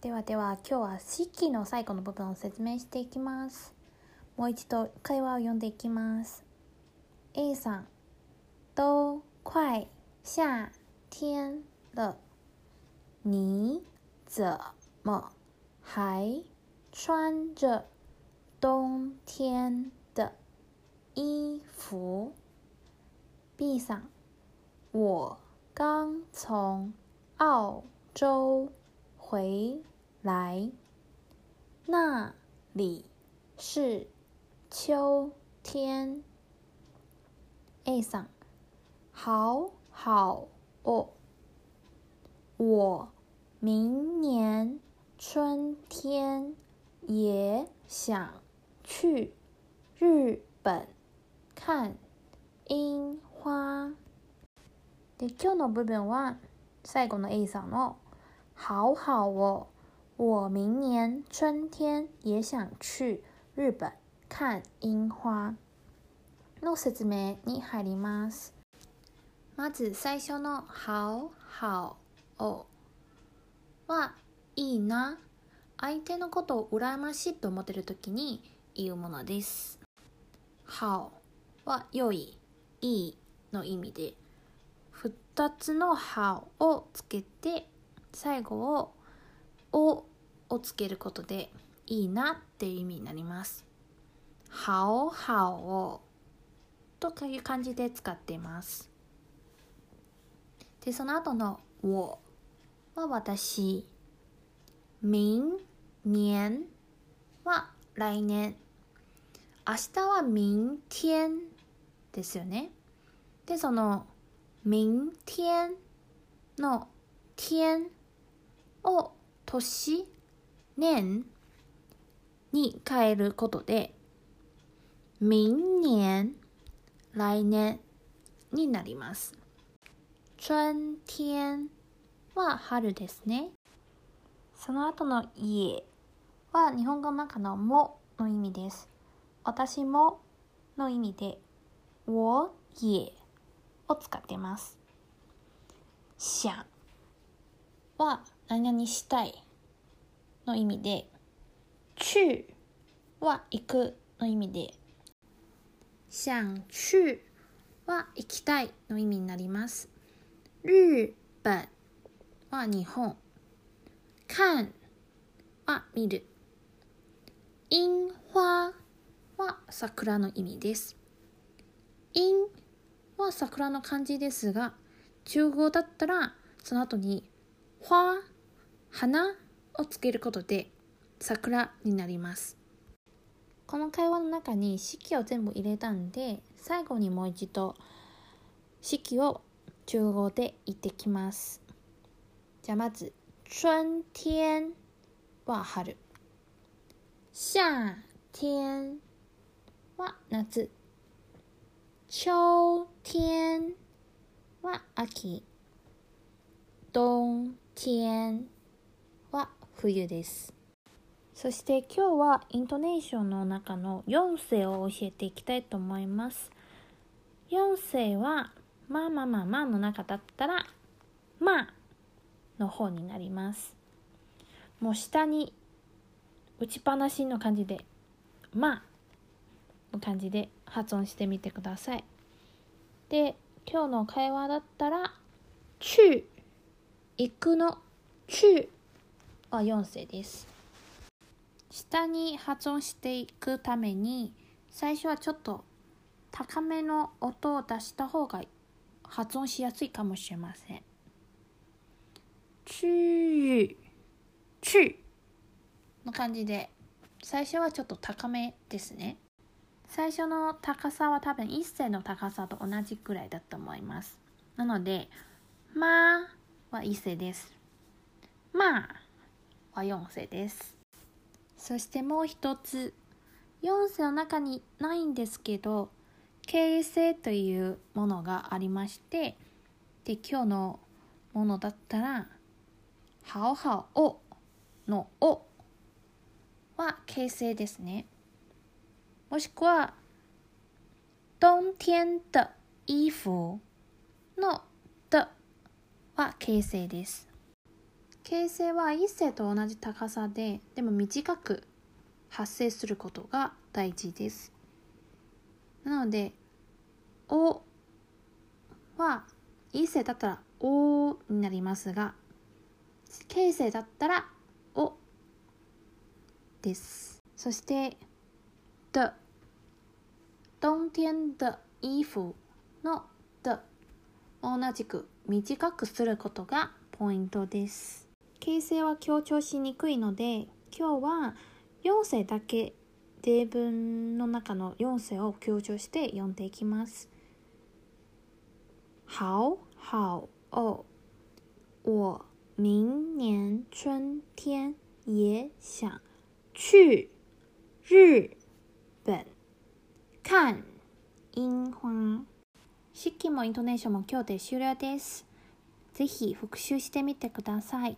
ではでは今日は式の最後の部分を説明していきます。もう一度会話を読んでいきます。A さん都快夏天了你怎么还穿着冬天的衣服。B さん我刚从澳洲回来，那里是秋天。A さん、好好哦，我明年春天也想去日本看樱花。で今日の部分は最後の A さんの「好好哦， 我明年春天也想去日本看樱花」の説明に入ります。まず最初の「好好を」はいいな相手のことを羨ましいと思っている時に言うものです。好は良い、いいの意味で2つの歯をつけて最後を「お」をつけることでいいなっていう意味になります。歯を歯をという感じで使っています。で、その後の「我」は私。明年は来年。明日は明天ですよね。で、その明天の天を年、年に変えることで、明年、来年になります。春天は春ですね。その後の家は日本語の中のもの意味です。私もの意味で、我也を使ってます。想は何々したいの意味で、去は行くの意味で、想去は行きたいの意味になります。日本は日本。看は見る。樱花は桜の意味です。樱は桜の漢字ですが、中国だったらその後に花、花をつけることで桜になります。この会話の中に式を全部入れたんで、最後にもう一度式を中国で言ってきます。じゃあまず、春天は春。夏天は夏。秋天は秋。冬天は冬です。そして今日はイントネーションの中の4声を教えていきたいと思います。4声は、まあまあまあまあの中だったら、まあの方になります。もう下に打ちっぱなしの感じで、まあの感じで発音してみてください。で、今日の会話だったら、去、行くの、去は4声です。下に発音していくために、最初はちょっと高めの音を出した方が発音しやすいかもしれません。去、去の感じで、最初はちょっと高めですね。最初の高さは多分一声の高さと同じくらいだと思います。なので、まあは一声です。まあは四声です。そしてもう一つ、四声の中にないんですけど、形成というものがありまして、で、今日のものだったら、はおはおのおは形成ですね。もしくは、冬天的衣服の的は形成です。形声は一声と同じ高さででも短く発声することが大事です。なので「お」は一声だったら「お」になりますが形声だったら「お」です。そして「的」冬天的衣服の「的」同じく短くすることがポイントです。形声は強調しにくいので今日は4声だけ例文の中の4声を強調して読んでいきます好好哦我明年春天也想去日本看樱花式もイントネーションも今日で終了です。ぜひ復習してみてください。